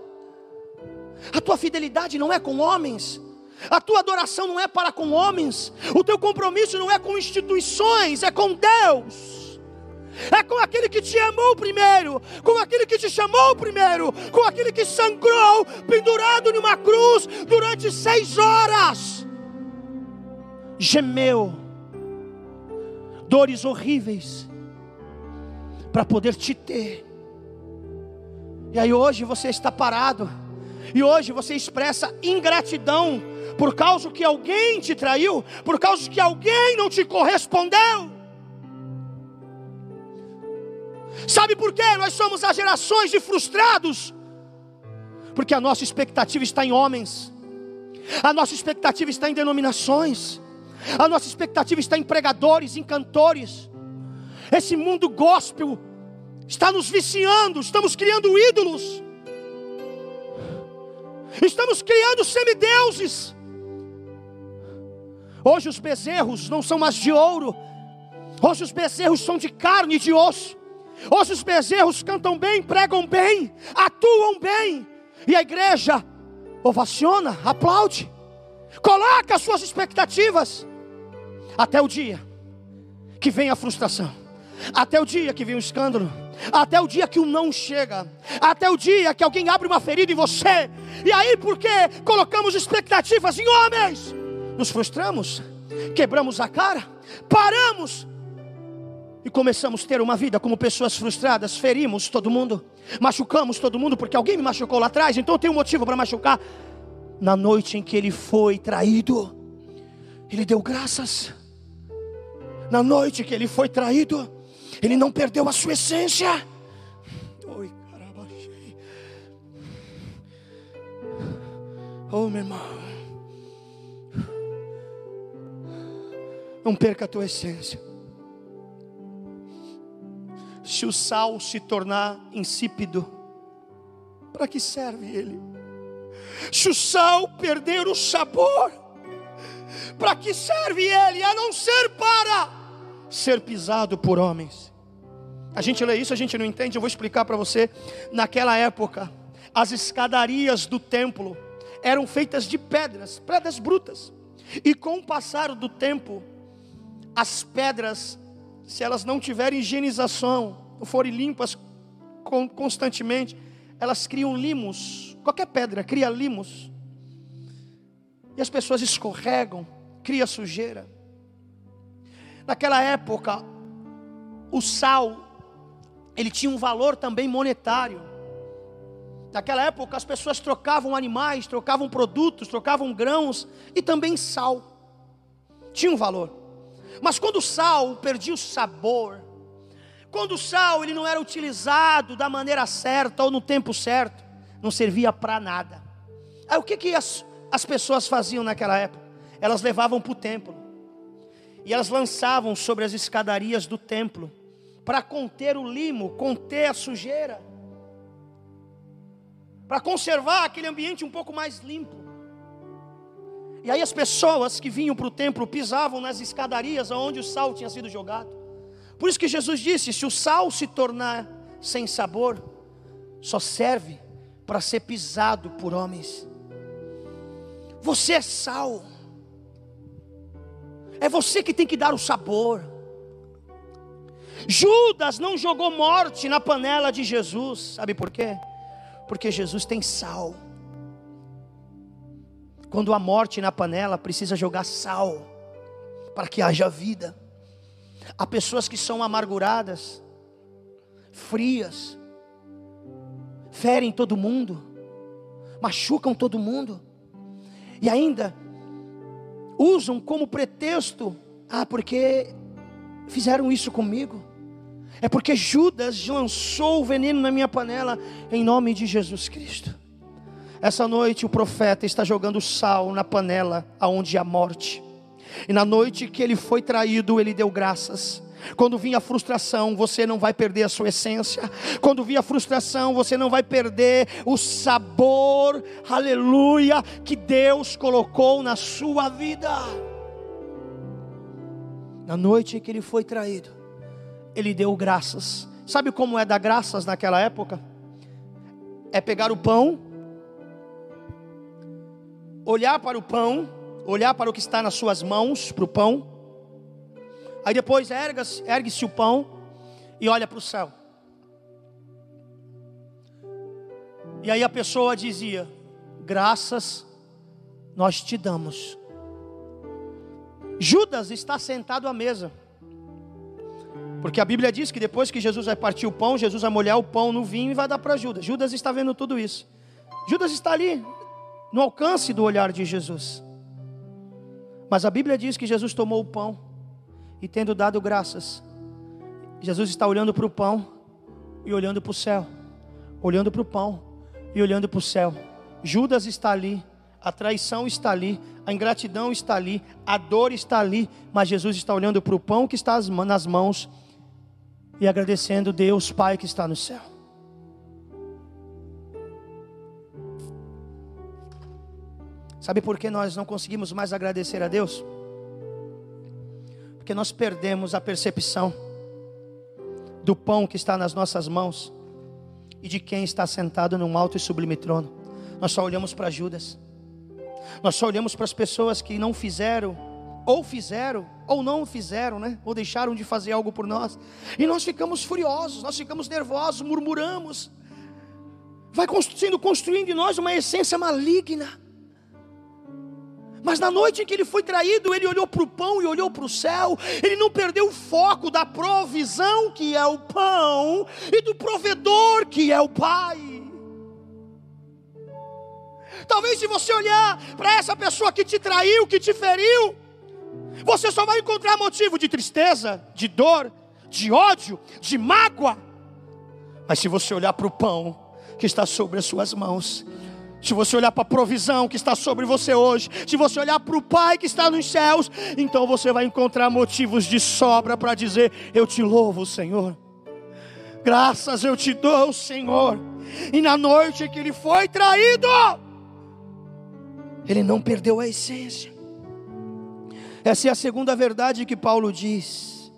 A tua fidelidade não é com homens. A tua adoração não é para com homens. O teu compromisso não é com instituições, é com Deus. É com aquele que te amou primeiro, com aquele que te chamou primeiro, com aquele que sangrou pendurado numa cruz durante seis horas. Gemeu, dores horríveis, para poder te ter. E aí hoje você está parado e hoje você expressa ingratidão por causa que alguém te traiu, por causa que alguém não te correspondeu. Sabe por quê? Nós somos as gerações de frustrados, porque a nossa expectativa está em homens, a nossa expectativa está em denominações, a nossa expectativa está em pregadores, em cantores. Esse mundo gospel está nos viciando, estamos criando ídolos, estamos criando semideuses. Hoje os bezerros não são mais de ouro, hoje os bezerros são de carne e de osso. Hoje os bezerros cantam bem, pregam bem, atuam bem, e a igreja ovaciona, aplaude, coloca as suas expectativas, até o dia que vem a frustração, até o dia que vem o escândalo, até o dia que o não chega, até o dia que alguém abre uma ferida em você, e aí porque colocamos expectativas em homens, nos frustramos, quebramos a cara, paramos e começamos a ter uma vida como pessoas frustradas, ferimos todo mundo, machucamos todo mundo porque alguém me machucou lá atrás, então eu tenho um motivo para machucar. Na noite em que ele foi traído, ele deu graças. Na noite que ele foi traído, ele não perdeu a sua essência. Oi, caramba, Oh, meu irmão. Não perca a tua essência. Se o sal se tornar insípido, para que serve ele? Se o sal perder o sabor, para que serve ele? A não ser para ser pisado por homens. A gente lê isso, a gente não entende, eu vou explicar para você. Naquela época, as escadarias do templo eram feitas de pedras, pedras brutas. E com o passar do tempo, as pedras, se elas não tiverem higienização, não forem limpas constantemente, elas criam limos. Qualquer pedra cria limos. E as pessoas escorregam, cria sujeira. Naquela época, o sal, ele tinha um valor também monetário. Naquela época, as pessoas trocavam animais, trocavam produtos, trocavam grãos e também sal. Tinha um valor. Mas quando o sal perdia o sabor, quando o sal ele não era utilizado da maneira certa ou no tempo certo, não servia para nada. Aí o que, que as, as pessoas faziam naquela época? Elas levavam para o templo e elas lançavam sobre as escadarias do templo para conter o limo, conter a sujeira, para conservar aquele ambiente um pouco mais limpo. E aí as pessoas que vinham para o templo pisavam nas escadarias onde o sal tinha sido jogado. Por isso que Jesus disse: se o sal se tornar sem sabor, só serve para ser pisado por homens. Você é sal. É você que tem que dar o sabor. Judas não jogou morte na panela de Jesus, sabe por quê? Porque Jesus tem sal. Quando há morte na panela, precisa jogar sal para que haja vida. Há pessoas que são amarguradas, frias, ferem todo mundo, machucam todo mundo, e ainda usam como pretexto: ah, porque fizeram isso comigo, é porque Judas lançou o veneno na minha panela, em nome de Jesus Cristo. Essa noite o profeta está jogando sal na panela aonde há morte. E na noite que ele foi traído, ele deu graças. Quando vinha a frustração, você não vai perder a sua essência. Quando vinha a frustração, você não vai perder o sabor, aleluia, que Deus colocou na sua vida. Na noite que ele foi traído, ele deu graças. Sabe como é dar graças naquela época? É pegar o pão olhar para o pão, olhar para o que está nas suas mãos, para o pão. Aí depois ergue-se o pão e olha para o céu. E aí a pessoa dizia: Graças nós te damos. Judas está sentado à mesa. Porque a Bíblia diz que depois que Jesus vai partir o pão, Jesus vai molhar o pão no vinho e vai dar para Judas. Judas está vendo tudo isso. Judas está ali, no alcance do olhar de Jesus. Mas a Bíblia diz que Jesus tomou o pão e, tendo dado graças, Jesus está olhando para o pão e olhando para o céu, olhando para o pão e olhando para o céu. Judas está ali, a traição está ali, a ingratidão está ali, a dor está ali, mas Jesus está olhando para o pão que está nas mãos e agradecendo Deus Pai que está no céu. Sabe por que nós não conseguimos mais agradecer a Deus? Porque nós perdemos a percepção do pão que está nas nossas mãos e de quem está sentado num alto e sublime trono. Nós só olhamos para Judas. Nós só olhamos para as pessoas que não fizeram, ou fizeram, ou não fizeram, né? Ou deixaram de fazer algo por nós. E nós ficamos furiosos, nós ficamos nervosos, murmuramos. Vai sendo construindo em nós uma essência maligna. Mas na noite em que ele foi traído, ele olhou para o pão e olhou para o céu. Ele não perdeu o foco da provisão, que é o pão, e do provedor, que é o Pai. Talvez se você olhar para essa pessoa que te traiu, que te feriu, você só vai encontrar motivo de tristeza, de dor, de ódio, de mágoa. Mas se você olhar para o pão que está sobre as suas mãos, se você olhar para a provisão que está sobre você hoje, se você olhar para o Pai que está nos céus, então você vai encontrar motivos de sobra para dizer: Eu te louvo, Senhor. Graças eu te dou, Senhor. E na noite que ele foi traído, ele não perdeu a essência. Essa é a segunda verdade que Paulo diz.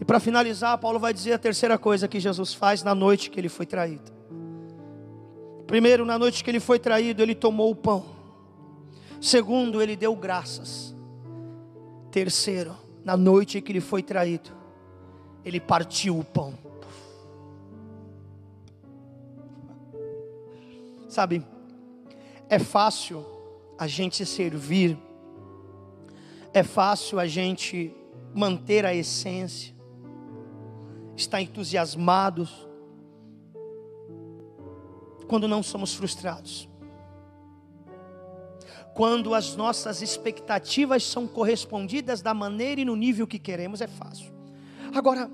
E para finalizar, Paulo vai dizer a terceira coisa que Jesus faz na noite que ele foi traído. Primeiro, na noite que ele foi traído, ele tomou o pão. Segundo, ele deu graças. Terceiro, na noite que ele foi traído, ele partiu o pão. Sabe, é fácil a gente servir, é fácil a gente manter a essência, estar entusiasmados, quando não somos frustrados, quando as nossas expectativas são correspondidas da maneira e no nível que queremos, é fácil. Agora,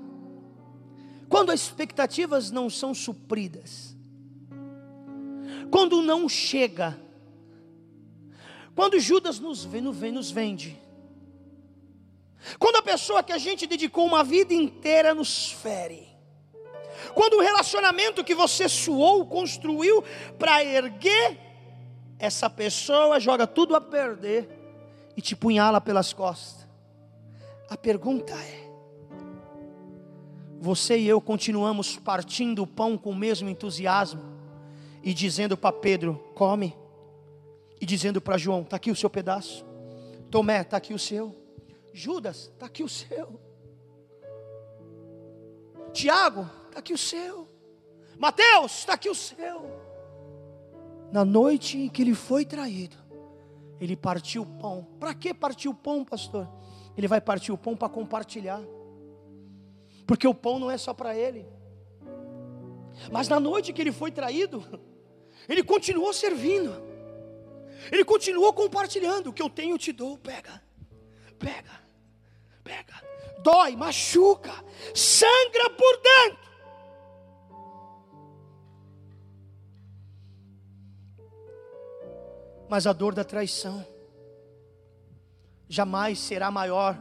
quando as expectativas não são supridas, quando não chega, quando Judas nos, vê, nos vende, quando a pessoa que a gente dedicou uma vida inteira nos fere, quando o relacionamento que você suou, construiu para erguer, essa pessoa joga tudo a perder e te punhala pelas costas. A pergunta é: você e eu continuamos partindo o pão com o mesmo entusiasmo? e dizendo para Pedro: come, e dizendo para João: está aqui o seu pedaço, Tomé, está aqui o seu, Judas, está aqui o seu, Tiago, está aqui o seu, Mateus, está aqui o seu. Na noite em que ele foi traído, ele partiu o pão. Para que partir o pão, pastor? Ele vai partir o pão para compartilhar. Porque o pão não é só para ele. Mas na noite que ele foi traído, ele continuou servindo. Ele continuou compartilhando. O que eu tenho, eu te dou. Pega, pega, pega. Dói, machuca, sangra por dentro. Mas a dor da traição jamais será maior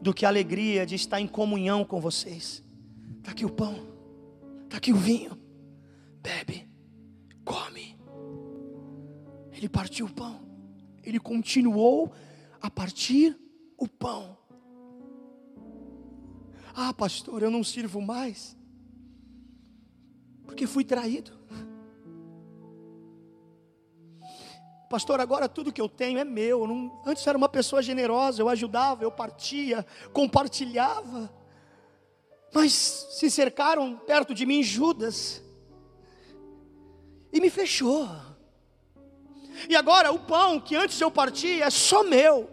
do que a alegria de estar em comunhão com vocês. Está aqui o pão, está aqui o vinho, bebe come. Ele partiu o pão, ele continuou a partir o pão. Ah, pastor, eu não sirvo mais, porque fui traído. Pastor, agora tudo que eu tenho é meu. Eu não, antes era uma pessoa generosa, eu ajudava, eu partia, compartilhava. Mas se cercaram perto de mim Judas e me fechou. E agora o pão que antes eu partia é só meu.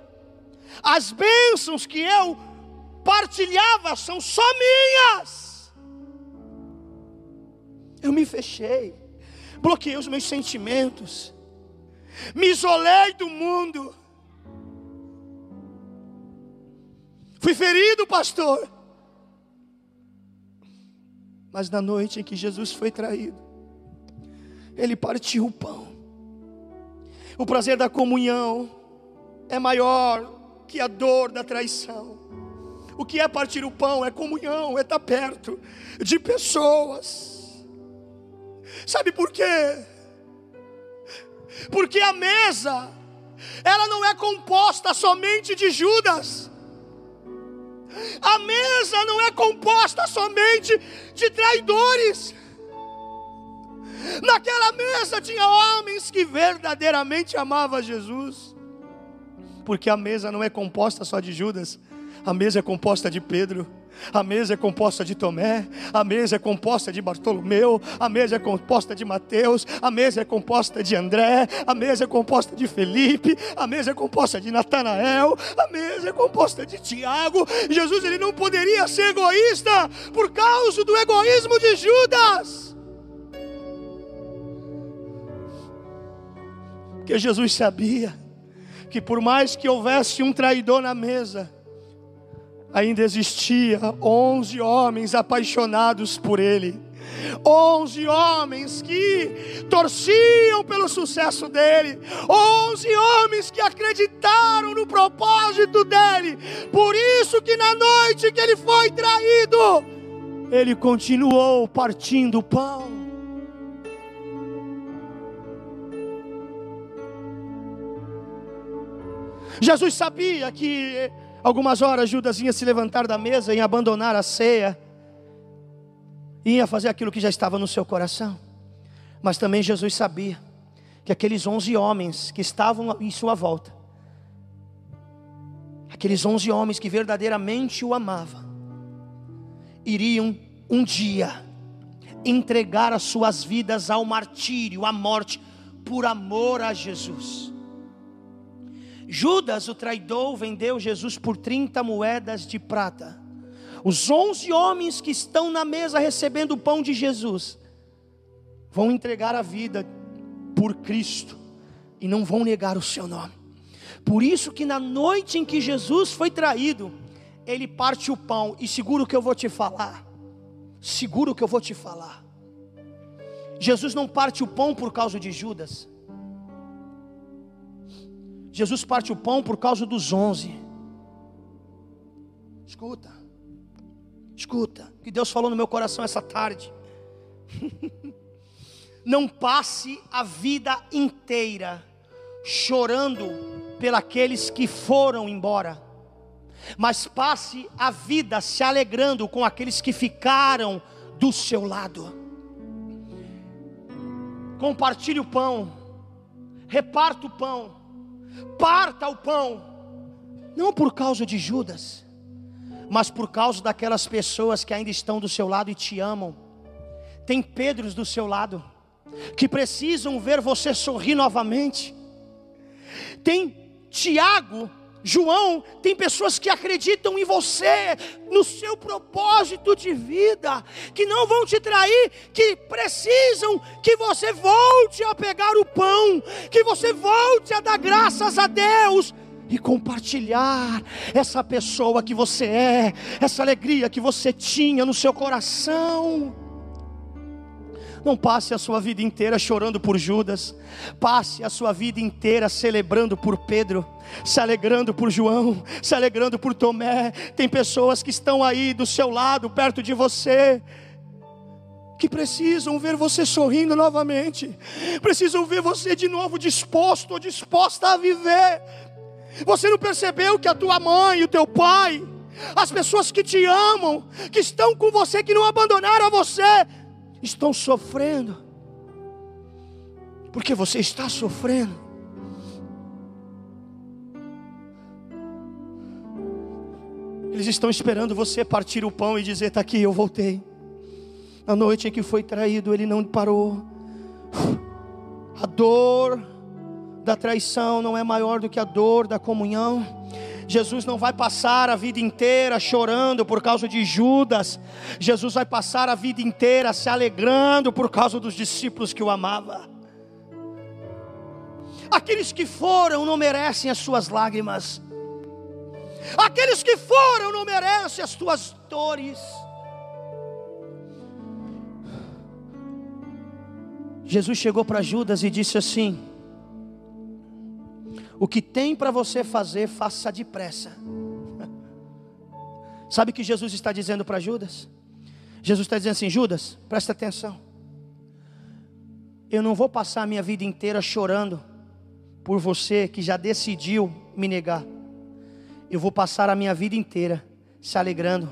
As bênçãos que eu partilhava são só minhas. Eu me fechei, bloqueei os meus sentimentos, me isolei do mundo. Fui ferido, pastor. Mas na noite em que Jesus foi traído, ele partiu o pão. O prazer da comunhão é maior que a dor da traição. O que é partir o pão? É comunhão, é estar perto de pessoas. Sabe por quê? Porque a mesa, ela não é composta somente de Judas. A mesa não é composta somente de traidores. Naquela mesa tinha homens que verdadeiramente amavam Jesus. Porque a mesa não é composta só de Judas, a mesa é composta de Pedro. A mesa é composta de Tomé, a mesa é composta de Bartolomeu, a mesa é composta de Mateus, a mesa é composta de André, a mesa é composta de Felipe, a mesa é composta de Natanael, a mesa é composta de Tiago. Jesus ele não poderia ser egoísta por causa do egoísmo de Judas. Porque Jesus sabia que por mais que houvesse um traidor na mesa, ainda existia onze homens apaixonados por ele. Onze homens que torciam pelo sucesso dele, onze homens que acreditaram no propósito dele. Por isso que na noite que ele foi traído, ele continuou partindo o pão. Jesus sabia que Algumas horas Judas ia se levantar da mesa e abandonar a ceia, ia fazer aquilo que já estava no seu coração. Mas também Jesus sabia que aqueles onze homens que estavam em sua volta, aqueles onze homens que verdadeiramente o amavam, iriam um dia entregar as suas vidas ao martírio, à morte, por amor a Jesus. Judas, o traidor, vendeu Jesus por 30 moedas de prata. Os 11 homens que estão na mesa recebendo o pão de Jesus vão entregar a vida por Cristo e não vão negar o seu nome. Por isso que na noite em que Jesus foi traído, ele parte o pão e seguro que eu vou te falar. Seguro que eu vou te falar. Jesus não parte o pão por causa de Judas. Jesus parte o pão por causa dos onze. Escuta, escuta, o que Deus falou no meu coração essa tarde. Não passe a vida inteira chorando pelos que foram embora, mas passe a vida se alegrando com aqueles que ficaram do seu lado. Compartilhe o pão, reparta o pão parta o pão, não por causa de Judas, mas por causa daquelas pessoas que ainda estão do seu lado e te amam. Tem Pedros do seu lado, que precisam ver você sorrir novamente. Tem Tiago João, tem pessoas que acreditam em você, no seu propósito de vida, que não vão te trair, que precisam que você volte a pegar o pão, que você volte a dar graças a Deus e compartilhar essa pessoa que você é, essa alegria que você tinha no seu coração. Não passe a sua vida inteira chorando por Judas, passe a sua vida inteira celebrando por Pedro, se alegrando por João, se alegrando por Tomé. Tem pessoas que estão aí do seu lado, perto de você, que precisam ver você sorrindo novamente, precisam ver você de novo disposto ou disposta a viver. Você não percebeu que a tua mãe, o teu pai, as pessoas que te amam, que estão com você, que não abandonaram você, estão sofrendo, porque você está sofrendo. Eles estão esperando você partir o pão e dizer: Está aqui, eu voltei. Na noite em que foi traído, ele não parou. A dor da traição não é maior do que a dor da comunhão. Jesus não vai passar a vida inteira chorando por causa de Judas. Jesus vai passar a vida inteira se alegrando por causa dos discípulos que o amavam. Aqueles que foram não merecem as suas lágrimas. Aqueles que foram não merecem as tuas dores. Jesus chegou para Judas e disse assim: O que tem para você fazer, faça depressa. Sabe o que Jesus está dizendo para Judas? Jesus está dizendo assim: Judas, presta atenção. Eu não vou passar a minha vida inteira chorando por você que já decidiu me negar. Eu vou passar a minha vida inteira se alegrando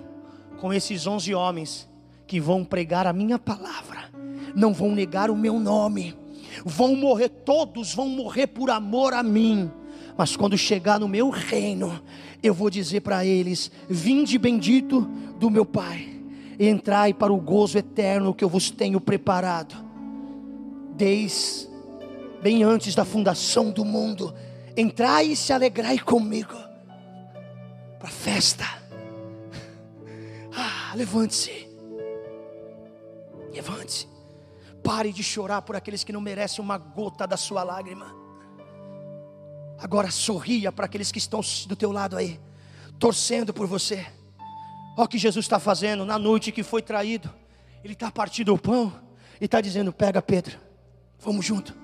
com esses onze homens que vão pregar a minha palavra, não vão negar o meu nome, vão morrer, todos vão morrer por amor a mim. Mas quando chegar no meu reino, eu vou dizer para eles: Vinde bendito do meu Pai, e entrai para o gozo eterno que eu vos tenho preparado, desde bem antes da fundação do mundo. Entrai e se alegrai comigo para a festa. Ah, levante-se, levante-se. Pare de chorar por aqueles que não merecem uma gota da sua lágrima. Agora sorria para aqueles que estão do teu lado aí, torcendo por você. Olha o que Jesus está fazendo na noite que foi traído. Ele está partindo o pão e está dizendo: Pega Pedro, vamos junto.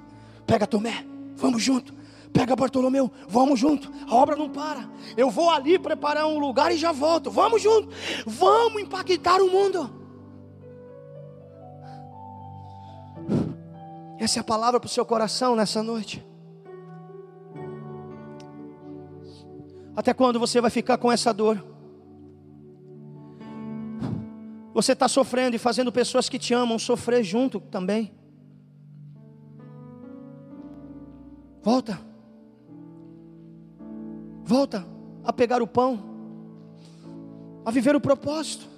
Pega Tomé, vamos junto. Pega Bartolomeu, vamos junto. A obra não para. Eu vou ali preparar um lugar e já volto. Vamos junto. Vamos impactar o mundo. Essa é a palavra para o seu coração nessa noite. Até quando você vai ficar com essa dor? Você está sofrendo e fazendo pessoas que te amam sofrer junto também. Volta. Volta a pegar o pão, a viver o propósito.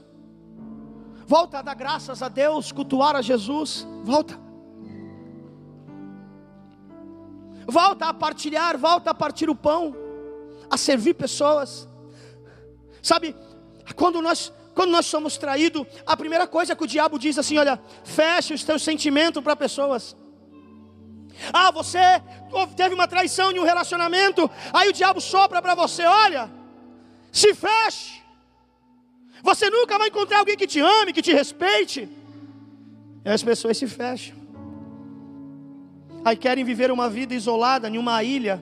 Volta a dar graças a Deus, cultuar a Jesus. Volta. Volta a partilhar, volta a partir o pão a servir pessoas. Sabe, quando nós quando nós somos traídos, a primeira coisa que o diabo diz assim: olha, feche os teus sentimentos para pessoas. Ah, você teve uma traição em um relacionamento, aí o diabo sopra para você: olha, se feche. Você nunca vai encontrar alguém que te ame, que te respeite. E as pessoas se fecham. Aí querem viver uma vida isolada em uma ilha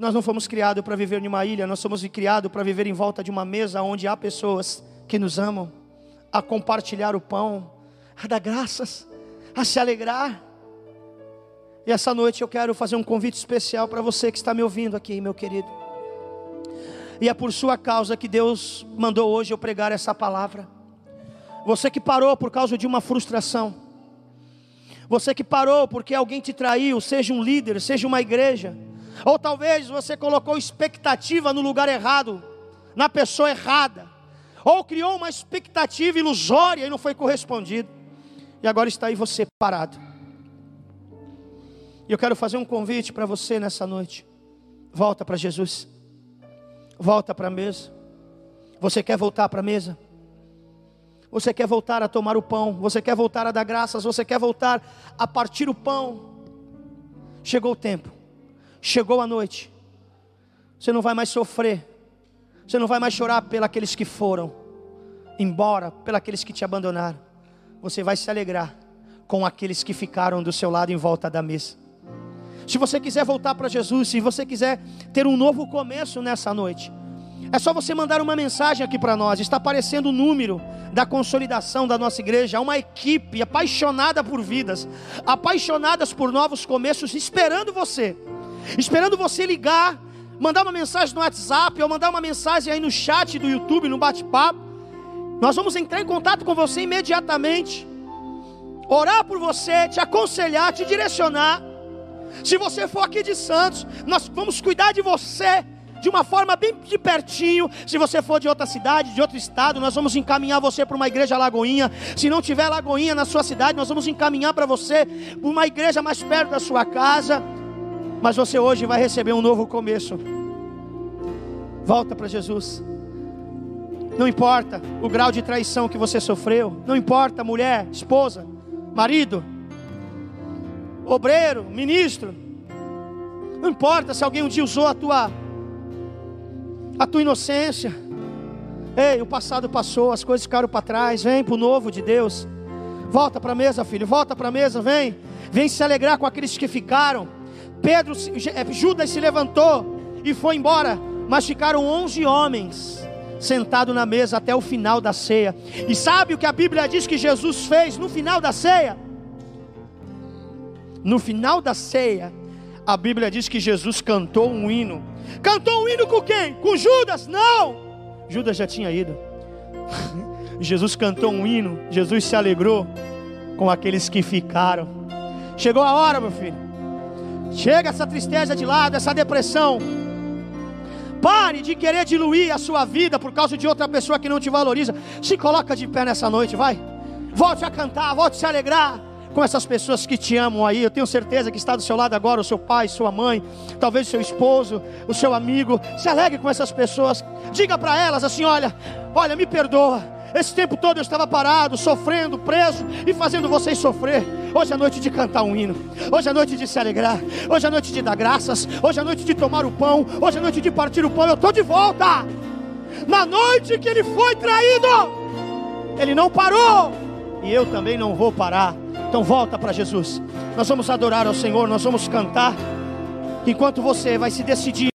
nós não fomos criados para viver em uma ilha, nós somos criados para viver em volta de uma mesa onde há pessoas que nos amam, a compartilhar o pão, a dar graças, a se alegrar. E essa noite eu quero fazer um convite especial para você que está me ouvindo aqui, meu querido. E é por sua causa que Deus mandou hoje eu pregar essa palavra. Você que parou por causa de uma frustração. Você que parou porque alguém te traiu, seja um líder, seja uma igreja ou talvez você colocou expectativa no lugar errado, na pessoa errada. Ou criou uma expectativa ilusória e não foi correspondido. E agora está aí você parado. E eu quero fazer um convite para você nessa noite. Volta para Jesus. Volta para a mesa. Você quer voltar para a mesa? Você quer voltar a tomar o pão? Você quer voltar a dar graças? Você quer voltar a partir o pão? Chegou o tempo Chegou a noite. Você não vai mais sofrer. Você não vai mais chorar pelos que foram embora, pelos que te abandonaram. Você vai se alegrar com aqueles que ficaram do seu lado em volta da mesa. Se você quiser voltar para Jesus, se você quiser ter um novo começo nessa noite, é só você mandar uma mensagem aqui para nós. Está aparecendo o número da consolidação da nossa igreja. uma equipe apaixonada por vidas, apaixonadas por novos começos, esperando você esperando você ligar, mandar uma mensagem no WhatsApp ou mandar uma mensagem aí no chat do YouTube, no bate-papo. Nós vamos entrar em contato com você imediatamente, orar por você, te aconselhar, te direcionar. Se você for aqui de Santos, nós vamos cuidar de você de uma forma bem de pertinho. Se você for de outra cidade, de outro estado, nós vamos encaminhar você para uma igreja Lagoinha. Se não tiver Lagoinha na sua cidade, nós vamos encaminhar para você para uma igreja mais perto da sua casa. Mas você hoje vai receber um novo começo. Volta para Jesus. Não importa o grau de traição que você sofreu, não importa mulher, esposa, marido, obreiro, ministro. Não importa se alguém um dia usou a tua a tua inocência. Ei, o passado passou, as coisas ficaram para trás. Vem para o novo de Deus. Volta para a mesa, filho. Volta para a mesa, vem. Vem se alegrar com aqueles que ficaram. Pedro, é, Judas se levantou e foi embora, mas ficaram onze homens sentado na mesa até o final da ceia. E sabe o que a Bíblia diz que Jesus fez no final da ceia? No final da ceia, a Bíblia diz que Jesus cantou um hino. Cantou um hino com quem? Com Judas? Não! Judas já tinha ido. Jesus cantou um hino, Jesus se alegrou com aqueles que ficaram. Chegou a hora, meu filho. Chega essa tristeza de lado, essa depressão. Pare de querer diluir a sua vida por causa de outra pessoa que não te valoriza. Se coloca de pé nessa noite, vai. Volte a cantar, volte a se alegrar com essas pessoas que te amam aí. Eu tenho certeza que está do seu lado agora o seu pai, sua mãe, talvez seu esposo, o seu amigo. Se alegre com essas pessoas. Diga para elas assim: olha, olha, me perdoa. Esse tempo todo eu estava parado, sofrendo, preso e fazendo vocês sofrer. Hoje é noite de cantar um hino. Hoje é noite de se alegrar. Hoje é noite de dar graças. Hoje é noite de tomar o pão. Hoje é noite de partir o pão. Eu estou de volta. Na noite que ele foi traído, ele não parou. E eu também não vou parar. Então volta para Jesus. Nós vamos adorar ao Senhor, nós vamos cantar. Enquanto você vai se decidir